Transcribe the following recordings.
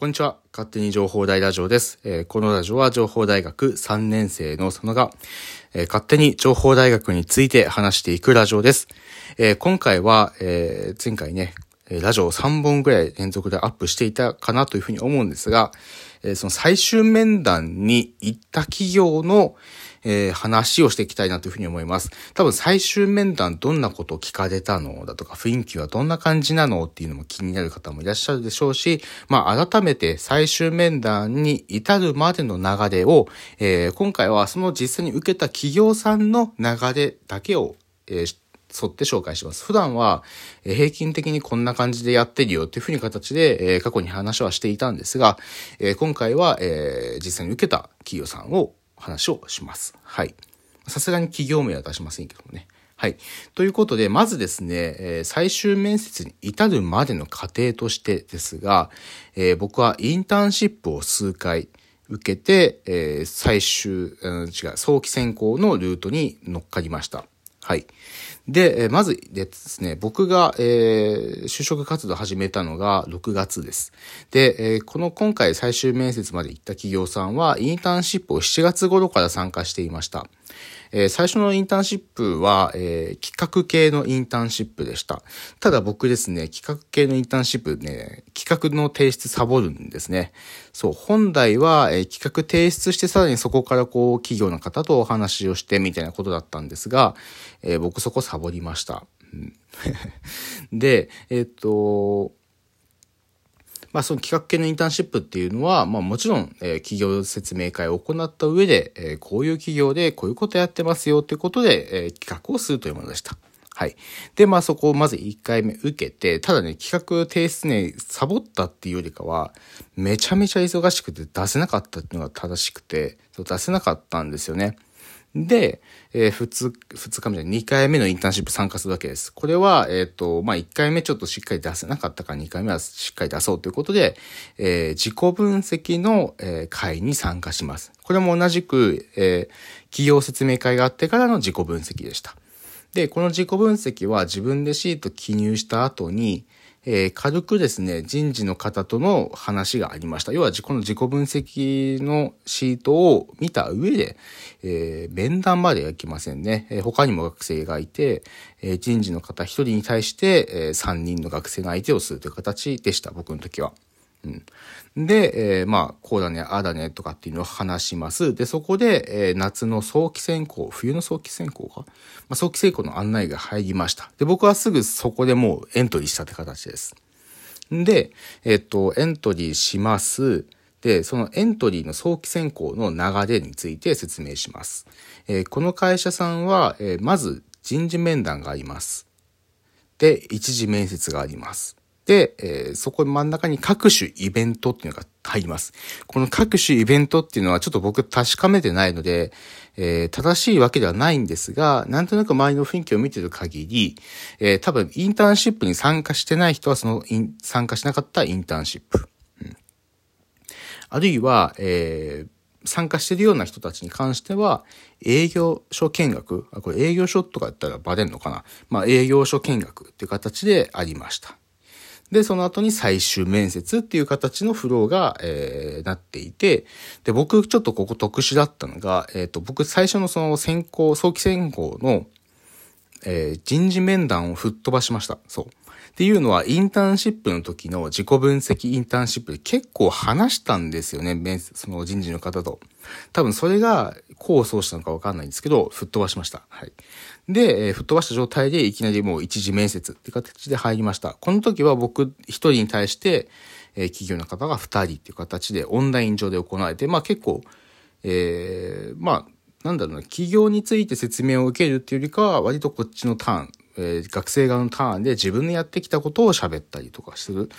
こんにちは。勝手に情報大ラジオです。えーこのラジオは情報大学3年生の佐野が、えー勝手に情報大学について話していくラジオです。えー今回は、え前回ね、ラジオ3本ぐらい連続でアップしていたかなというふうに思うんですが、えその最終面談に行った企業の、えー話をしていきたいなというふうに思います。多分最終面談どんなことを聞かれたのだとか雰囲気はどんな感じなのっていうのも気になる方もいらっしゃるでしょうし、まあ改めて最終面談に至るまでの流れを、えー今回はその実際に受けた企業さんの流れだけを、えー沿って紹介します。普段は、平均的にこんな感じでやってるよっていうふうに形で、過去に話はしていたんですが、今回は、実際に受けた企業さんを話をします。はい。さすがに企業名は出しませんけどもね。はい。ということで、まずですね、え最終面接に至るまでの過程としてですが、え僕はインターンシップを数回受けて、え最終、違う、早期選考のルートに乗っかりました。はい。で、まずですね、僕が、えー就職活動を始めたのが6月です。で、えーこの今回最終面接まで行った企業さんは、インターンシップを7月頃から参加していました。えー最初のインターンシップは、えー企画系のインターンシップでした。ただ僕ですね、企画系のインターンシップね、企画の提出サボるんですね。そう、本来は、えー企画提出してさらにそこからこう、企業の方とお話をしてみたいなことだったんですが、えー僕そこサボりました。うん で、えっ、と、まあ、その企画系のインターンシップっていうのは、まあ、もちろん、えー企業説明会を行った上で、えーこういう企業でこういうことやってますよということで、えー企画をするというものでした。はい。で、まあ、そこをまず1回目受けて、ただね、企画提出ね、サボったっていうよりかは、めちゃめちゃ忙しくて出せなかったっていうのが正しくて、出せなかったんですよね。で、えー、2, 2日目じゃ2回目のインターンシップ参加するわけです。これは、えっ、と、まあ、1回目ちょっとしっかり出せなかったから2回目はしっかり出そうということで、えー自己分析の、えー会に参加します。これも同じく、えー企業説明会があってからの自己分析でした。で、この自己分析は自分でシート記入した後に、えー軽くですね、人事の方との話がありました。要は、この自己分析のシートを見た上で、えー面談まではいきませんね。えー他にも学生がいて、え人事の方一人に対して、え3人の学生の相手をするという形でした、僕の時は。で、えーまあ、こうだね、ああだね、とかっていうのを話します。で、そこで、えー夏の早期選考、冬の早期選考か、まあ、早期選考の案内が入りました。で、僕はすぐそこでもうエントリーしたって形です。で、えっと、エントリーします。で、そのエントリーの早期選考の流れについて説明します。えーこの会社さんは、えーまず人事面談があります。で、一次面接があります。で、えーそこ真ん中に各種イベントっていうのが入ります。この各種イベントっていうのはちょっと僕確かめてないので、えー正しいわけではないんですが、なんとなく周りの雰囲気を見てる限り、えー多分インターンシップに参加してない人はその参加しなかったインターンシップ。うんあるいは、えー参加してるような人たちに関しては、営業所見学、あ、これ営業所とかやったらバレんのかなまあ、営業所見学っていう形でありました。で、その後に最終面接っていう形のフローが、えーなっていて、で、僕ちょっとここ特殊だったのが、えっ、と、僕最初のその選考、早期選考の、えー人事面談を吹っ飛ばしました。そう。っていうのは、インターンシップの時の自己分析インターンシップで結構話したんですよね、その人事の方と。多分それが功を奏したのかわかんないんですけど、吹っ飛ばしました。はい。で、えー吹っ飛ばした状態でいきなりもう一次面接って形で入りました。この時は僕一人に対して、えー企業の方が二人っていう形でオンライン上で行われて、まあ結構、えーまあ、なんだろうな、企業について説明を受けるっていうよりかは、割とこっちのターン、えー学生側のターンで自分のやってきたことを喋ったりとかするっ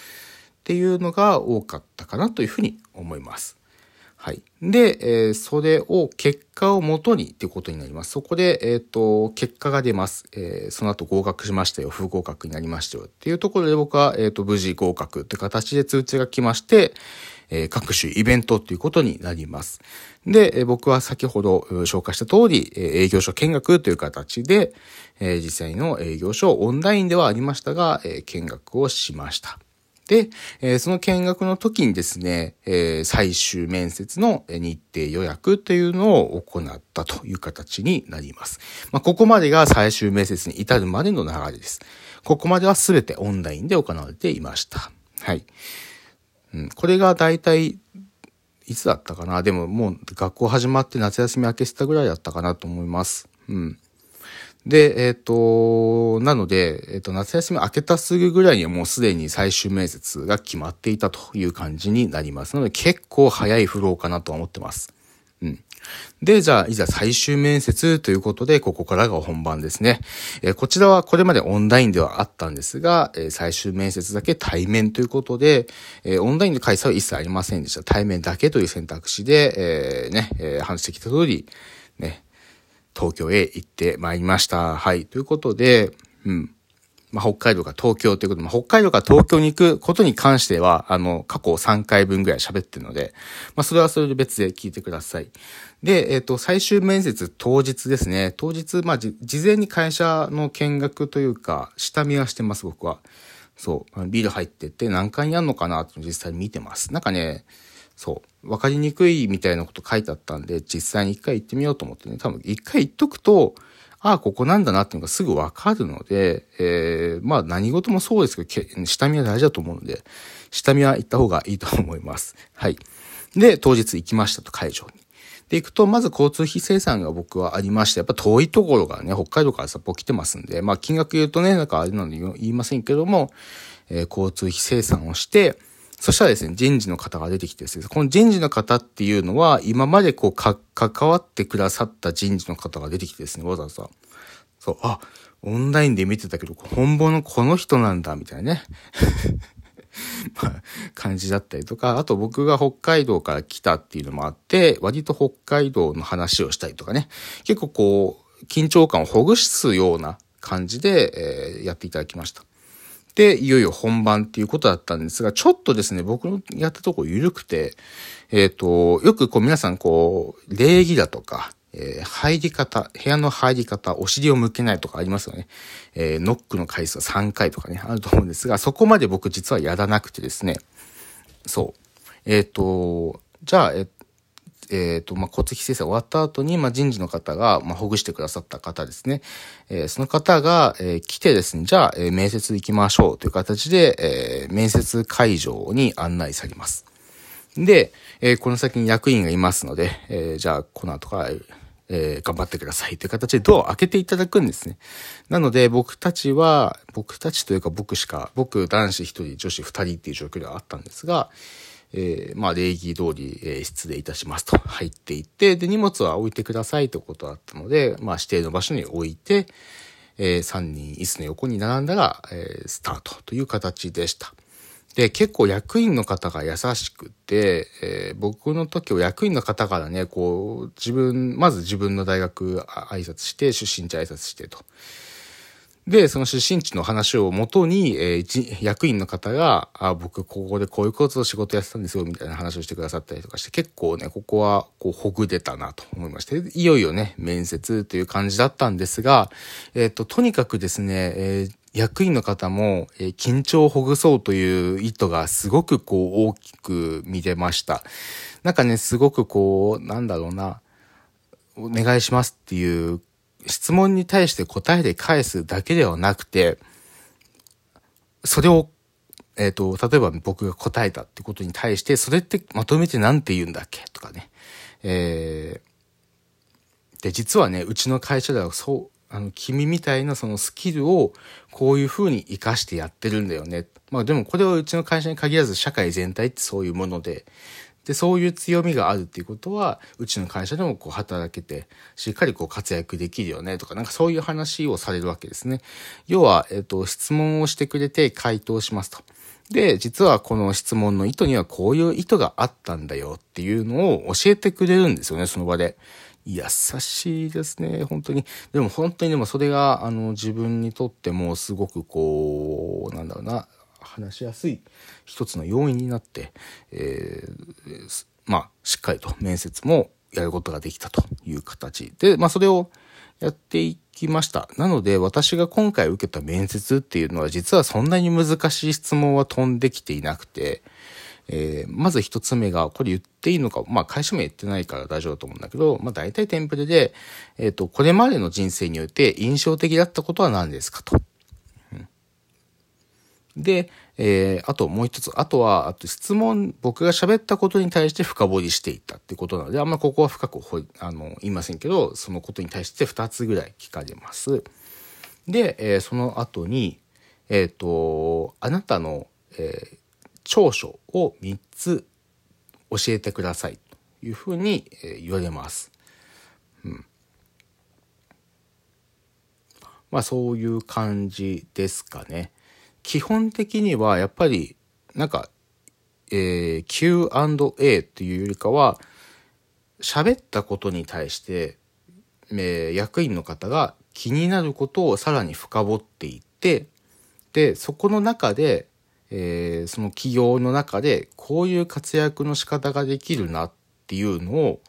ていうのが多かったかなというふうに思います。はい。で、えーそれを、結果をもとにっていうことになります。そこで、えっ、と、結果が出ます。えーその後合格しましたよ、不合格になりましたよっていうところで僕は、えっ、と、無事合格って形で通知が来まして、え各種イベントっていうことになります。で、僕は先ほど紹介した通り、営業所見学という形で、実際の営業所オンラインではありましたが、見学をしました。で、え、その見学の時にですね、え、最終面接の日程予約というのを行ったという形になります。まあ、ここまでが最終面接に至るまでの流れです。ここまでは全てオンラインで行われていました。はい。うん、これが大体、いつだったかな？でももう学校始まって夏休み明けしたぐらいだったかなと思います。うん。で、えっ、ー、と、なので、えっ、ー、と、夏休み明けたすぐぐらいにはもうすでに最終面接が決まっていたという感じになりますので、結構早いフローかなと思ってます。うん。で、じゃあ、いざ最終面接ということで、ここからが本番ですね。えー、こちらはこれまでオンラインではあったんですが、えー、最終面接だけ対面ということで、えー、オンラインの開催は一切ありませんでした。対面だけという選択肢で、えー、ね、えー、話してきた通り、ね、東京へ行ってまいりました。はい。ということで、うん。まあ、北海道が東京ということで、北海道が東京に行くことに関しては、あの、過去3回分ぐらい喋ってるので、まあ、それはそれで別で聞いてください。で、えっ、ー、と、最終面接当日ですね。当日、まあ、事前に会社の見学というか、下見はしてます、僕は。そう。ビール入ってて何回やんのかなと実際見てます。なんかね、そう。わかりにくいみたいなこと書いてあったんで、実際に一回行ってみようと思ってね。多分一回行っとくと、ああ、ここなんだなっていうのがすぐわかるので、えー、まあ何事もそうですけど、下見は大事だと思うので、下見は行った方がいいと思います。はい。で、当日行きましたと、会場に。で、行くと、まず交通費生産が僕はありまして、やっぱ遠いところがね、北海道から札幌来てますんで、まあ金額言うとね、なんかあれなので言いませんけども、えー、交通費生産をして、そしたらですね、人事の方が出てきてですね、この人事の方っていうのは、今までこう、か、関わってくださった人事の方が出てきてですね、わざわざ。そう、あ、オンラインで見てたけど、本物この人なんだ、みたいなね。まあ、感じだったりとか、あと僕が北海道から来たっていうのもあって、割と北海道の話をしたりとかね、結構こう、緊張感をほぐすような感じで、えー、やっていただきました。で、いよいよ本番っていうことだったんですが、ちょっとですね、僕のやったとこ緩くて、えっ、ー、と、よくこう皆さんこう、礼儀だとか、えー、入り方、部屋の入り方、お尻を向けないとかありますよね。えー、ノックの回数は3回とかね、あると思うんですが、そこまで僕実はやらなくてですね、そう。えっ、ー、と、じゃあ、えっえっ、ー、と、まあ、骨費生成終わった後に、まあ、人事の方が、まあ、ほぐしてくださった方ですね。えー、その方が、えー、来てですね、じゃあ、えー、面接行きましょうという形で、えー、面接会場に案内されます。で、えー、この先に役員がいますので、えー、じゃあ、この後から、えー、頑張ってくださいという形でドアを開けていただくんですね。なので僕たちは、僕たちというか僕しか、僕男子1人、女子2人っていう状況ではあったんですが、えー、まあ、礼儀通り、えー、失礼いたしますと 入っていって、で、荷物は置いてくださいということだったので、まあ、指定の場所に置いて、えー、3人椅子の横に並んだら、えー、スタートという形でした。で、結構役員の方が優しくて、えー、僕の時は役員の方からね、こう、自分、まず自分の大学挨拶して、出身地挨拶してと。で、その出身地の話をもとに、えー、役員の方が、あ、僕ここでこういうことを仕事やってたんですよ、みたいな話をしてくださったりとかして、結構ね、ここは、こう、ほぐれたなと思いまして、いよいよね、面接という感じだったんですが、えっ、ー、と、とにかくですね、えー役員の方も、えー、緊張をほぐそうという意図がすごくこう大きく見れました。なんかね、すごくこう、なんだろうな、お願いしますっていう質問に対して答えで返すだけではなくて、それを、えっ、ー、と、例えば僕が答えたってことに対して、それってまとめて何て言うんだっけとかね。えー、で、実はね、うちの会社ではそう、あの、君みたいなそのスキルをこういうふうに活かしてやってるんだよね。まあでもこれはうちの会社に限らず社会全体ってそういうもので、で、そういう強みがあるっていうことは、うちの会社でもこう働けて、しっかりこう活躍できるよねとか、なんかそういう話をされるわけですね。要は、えっ、と、質問をしてくれて回答しますと。で、実はこの質問の意図にはこういう意図があったんだよっていうのを教えてくれるんですよね、その場で。優しいですね、本当に。でも本当にでもそれが、あの、自分にとってもすごくこう、なんだろうな、話しやすい一つの要因になって、えー、まあ、しっかりと面接もやることができたという形で、まあそれをやっていきました。なので私が今回受けた面接っていうのは実はそんなに難しい質問は飛んできていなくて、えー、まず一つ目が、これ言っていいのか、まあ会社名言ってないから大丈夫だと思うんだけど、まあ大体テンプレで、えっ、ー、と、これまでの人生において印象的だったことは何ですかと。で、えー、あともう一つ、あとは、あと質問、僕が喋ったことに対して深掘りしていったっていうことなので、あんまここは深くほあの言いませんけど、そのことに対して二つぐらい聞かれます。で、えー、その後に、えっ、ー、と、あなたの、えー、長所を3つ教えてくださいというふうにえ言われます。うん。まあそういう感じですかね。基本的にはやっぱりなんか、えー、Q&A っていうよりかは喋ったことに対して、えー、役員の方が気になることをさらに深掘っていってでそこの中でえー、その企業の中でこういう活躍の仕方ができるなっていうのを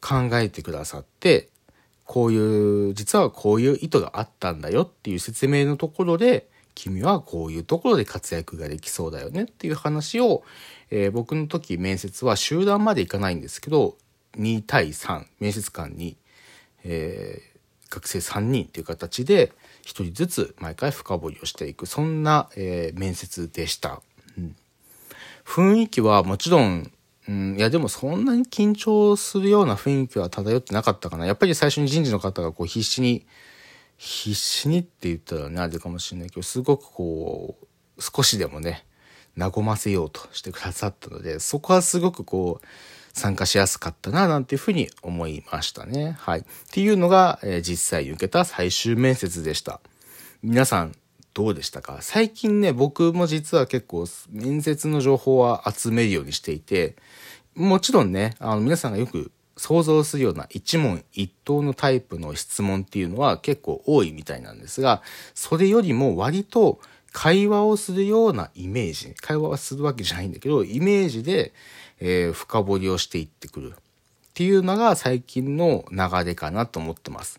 考えてくださってこういう実はこういう意図があったんだよっていう説明のところで君はこういうところで活躍ができそうだよねっていう話を、えー、僕の時面接は集団まで行かないんですけど2対3面接官に、えー、学生3人っていう形で一人ずつ毎回深掘りをしていく、そんな、えー、面接でした、うん。雰囲気はもちろん、うん、いやでもそんなに緊張するような雰囲気は漂ってなかったかな。やっぱり最初に人事の方がこう必死に、必死にって言ったらね、あれかもしれないけど、すごくこう、少しでもね、和ませようとしてくださったので、そこはすごくこう、参加しやすかったな、なんていうふうに思いましたね。はい。っていうのが、えー、実際受けた最終面接でした。皆さん、どうでしたか？最近ね、僕も実は結構面接の情報は集めるようにしていて、もちろんね、あの皆さんがよく想像するような一問一答のタイプの質問っていうのは結構多いみたいなんですが、それよりも割と会話をするようなイメージ、会話はするわけじゃないんだけど、イメージで、えー、深掘りをしていってくるっていうのが最近の流れかなと思ってます。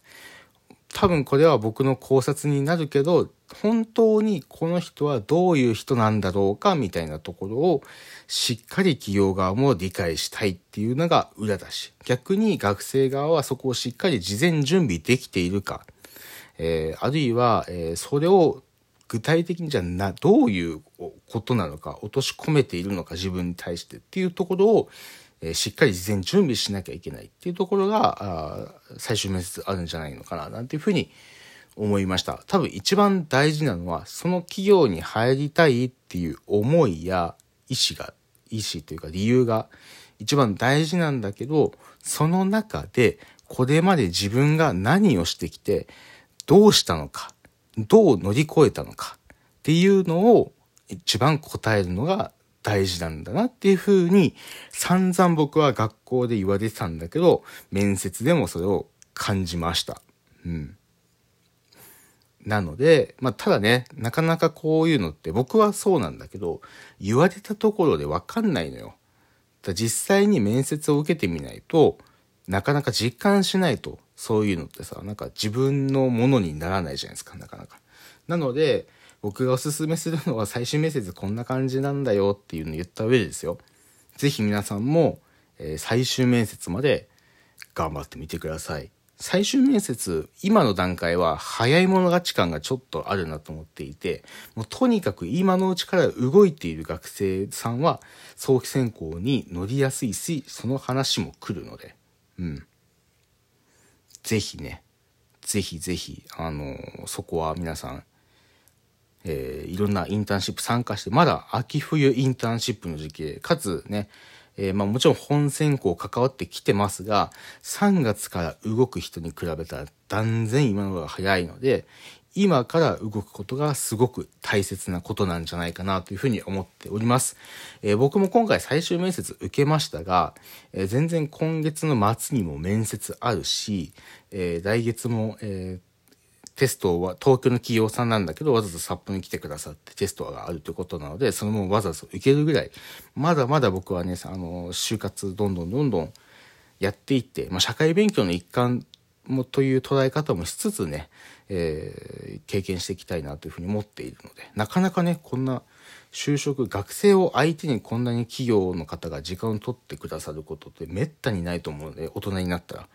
多分これは僕の考察になるけど、本当にこの人はどういう人なんだろうかみたいなところをしっかり企業側も理解したいっていうのが裏だし、逆に学生側はそこをしっかり事前準備できているか、えー、あるいは、えー、それを具体的にじゃな、どういうことなのか、落とし込めているのか、自分に対してっていうところを、えしっかり事前準備しなきゃいけないっていうところが、あ最終面接あるんじゃないのかな、なんていうふうに思いました。多分一番大事なのは、その企業に入りたいっていう思いや意思が、意思というか理由が一番大事なんだけど、その中で、これまで自分が何をしてきて、どうしたのか、どう乗り越えたのかっていうのを一番答えるのが大事なんだなっていうふうに散々僕は学校で言われてたんだけど、面接でもそれを感じました。うん。なので、まあ、ただね、なかなかこういうのって僕はそうなんだけど、言われたところでわかんないのよ。だ実際に面接を受けてみないと、なかなか実感しないと、そういうのってさ、なんか自分のものにならないじゃないですか、なかなか。なので、僕がおすすめするのは最終面接こんな感じなんだよっていうのを言った上でですよ。ぜひ皆さんも、えー、最終面接まで頑張ってみてください。最終面接、今の段階は早い者勝ち感がちょっとあるなと思っていて、もうとにかく今のうちから動いている学生さんは早期選考に乗りやすいし、その話も来るので、うん。ぜひね、ぜひぜひ、あのそこは皆さん、えー、いろんなインターンシップ参加して、まだ秋冬インターンシップの時期で、かつね、えー、まあもちろん本選考関わってきてますが、3月から動く人に比べたら断然今の方が早いので、今から動くことがすごく大切なことなんじゃないかなというふうに思っております。えー、僕も今回最終面接受けましたが、えー、全然今月の末にも面接あるし、えー、来月も、えーテストは東京の企業さんなんだけど、わざわざ札幌に来てくださってテストがあるということなので、そのままわざわざ受けるぐらい、まだまだ僕はね、あの、就活どんどんどんどんやっていって、まあ、社会勉強の一環もという捉え方もしつつね、えー経験していきたいなというふうに思っているので、なかなかね、こんな就職、学生を相手にこんなに企業の方が時間を取ってくださることってめったにないと思うので、大人になったら。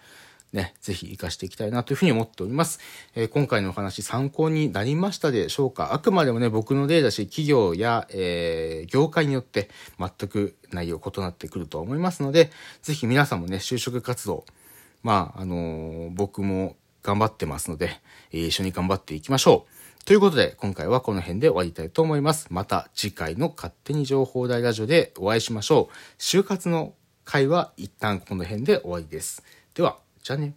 ね、ぜひ活かしていきたいなというふうに思っております。えー今回のお話参考になりましたでしょうか？あくまでもね、僕の例だし、企業や、えー業界によって全く内容異なってくると思いますので、ぜひ皆さんもね、就職活動、まあ、あのー僕も頑張ってますので、え一緒に頑張っていきましょう。ということで、今回はこの辺で終わりたいと思います。また次回の勝手に情報大ラジオでお会いしましょう。就活の会は一旦この辺で終わりです。では、じゃあね。